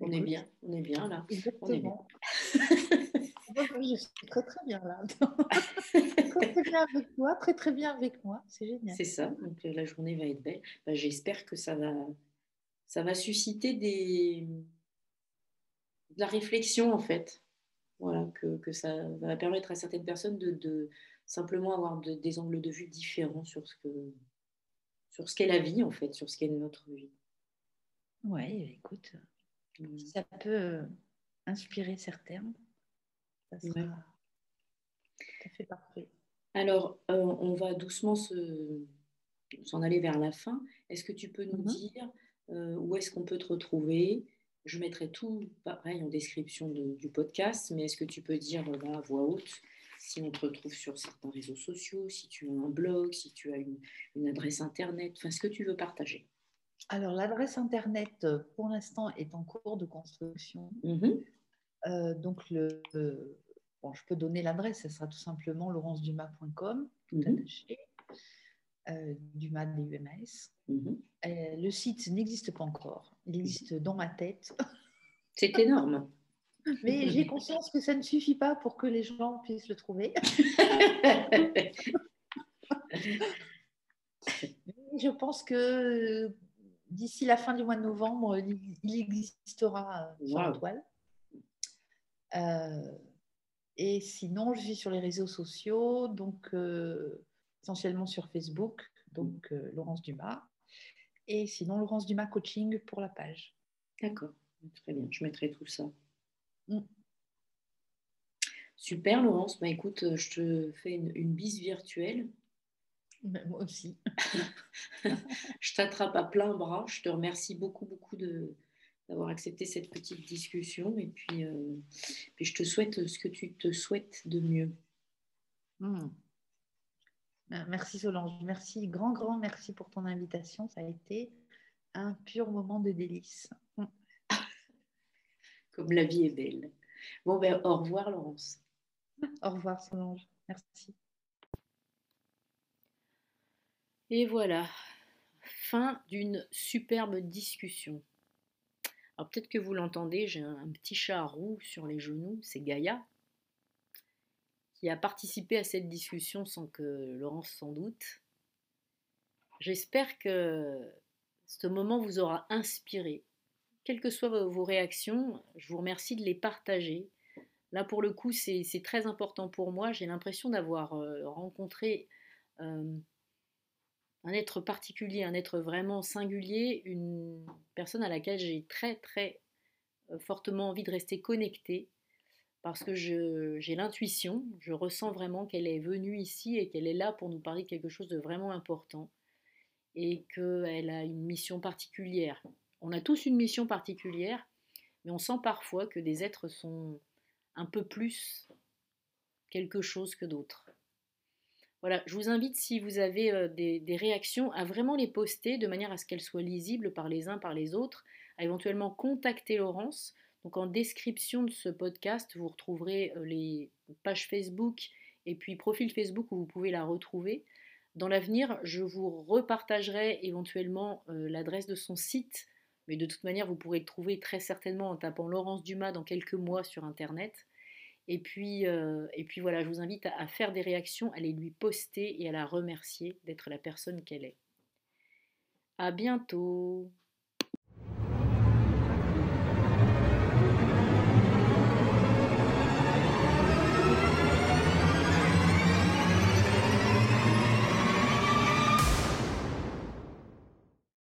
on est bien, on est bien là. Exactement. je suis très très bien là. très très bien avec toi, très très bien avec moi, c'est génial. C'est ça, donc euh, la journée va être belle. Bah, j'espère que ça va ça va susciter des, de la réflexion en fait. Voilà, que, que, ça va permettre à certaines personnes de, de simplement avoir des angles de vue différents sur ce que sur ce qu'est la vie en fait, sur ce qu'est notre vie. Oui, écoute, mmh. ça peut euh, inspirer certains. Ça sera tout à fait parfait. Alors, euh, on va doucement s'en aller vers la fin. Est-ce que tu peux nous mmh dire euh, où est-ce qu'on peut te retrouver? Je mettrai tout pareil en description du podcast, mais est-ce que tu peux dire là, à voix haute si on te retrouve sur certains réseaux sociaux, si tu as un blog, si tu as une, adresse internet, enfin ce que tu veux partager. Alors l'adresse internet euh, pour l'instant est en cours de construction. Mm-hmm. Euh, donc le, bon, je peux donner l'adresse, ce sera tout simplement laurencedumas.com, tout mm-hmm. attaché, Dumas DUMAS. Mhm. Euh, le site n'existe pas encore. Il existe dans ma tête. C'est énorme. Mais j'ai conscience que ça ne suffit pas pour que les gens puissent le trouver. Je pense que d'ici la fin du mois de novembre, il existera sur la toile. Euh, et sinon, je suis sur les réseaux sociaux, donc euh, essentiellement sur Facebook, donc euh, Laurence Dumas. Et sinon, Laurence Dumas Coaching pour la page. D'accord, très bien. Je mettrai tout ça. Mm. Super, Laurence. Bah, écoute, je te fais une, une bise virtuelle. moi aussi. je t'attrape à plein bras. Je te remercie beaucoup, beaucoup de, d'avoir accepté cette petite discussion. Et puis, euh, puis, je te souhaite ce que tu te souhaites de mieux. Hmm. Ben, merci Solange. Merci, grand, grand merci pour ton invitation. Ça a été un pur moment de délice. Hmm. Comme la vie est belle. Bon, ben, au revoir Laurence. Au revoir Solange. Merci. Et voilà, fin d'une superbe discussion. Alors peut-être que vous l'entendez, j'ai un, petit chat roux sur les genoux, c'est Gaïa, a participé à cette discussion sans que Laurence s'en doute. J'espère que ce moment vous aura inspiré. Quelles que soient vos réactions, je vous remercie de les partager. Là, pour le coup, c'est très important pour moi. J'ai l'impression d'avoir euh, rencontré euh, un être particulier, un être vraiment singulier, une personne à laquelle j'ai très très euh, fortement envie de rester connectée parce que j'ai l'intuition, je ressens vraiment qu'elle est venue ici et qu'elle est là pour nous parler de quelque chose de vraiment important et qu'elle a une mission particulière. On a tous une mission particulière, mais on sent parfois que des êtres sont un peu plus quelque chose que d'autres. Voilà, je vous invite, si vous avez euh, des, réactions, à vraiment les poster de manière à ce qu'elles soient lisibles par les uns, par les autres, à éventuellement contacter Laurence. Donc en description de ce podcast, vous retrouverez euh, les pages Facebook et puis profil Facebook où vous pouvez la retrouver. Dans l'avenir, je vous repartagerai éventuellement euh, l'adresse de son site, mais de toute manière, vous pourrez le trouver très certainement en tapant Laurence Dumas dans quelques mois sur Internet. Et puis, euh, et puis voilà, je vous invite à, faire des réactions, à les lui poster et à la remercier d'être la personne qu'elle est. À bientôt!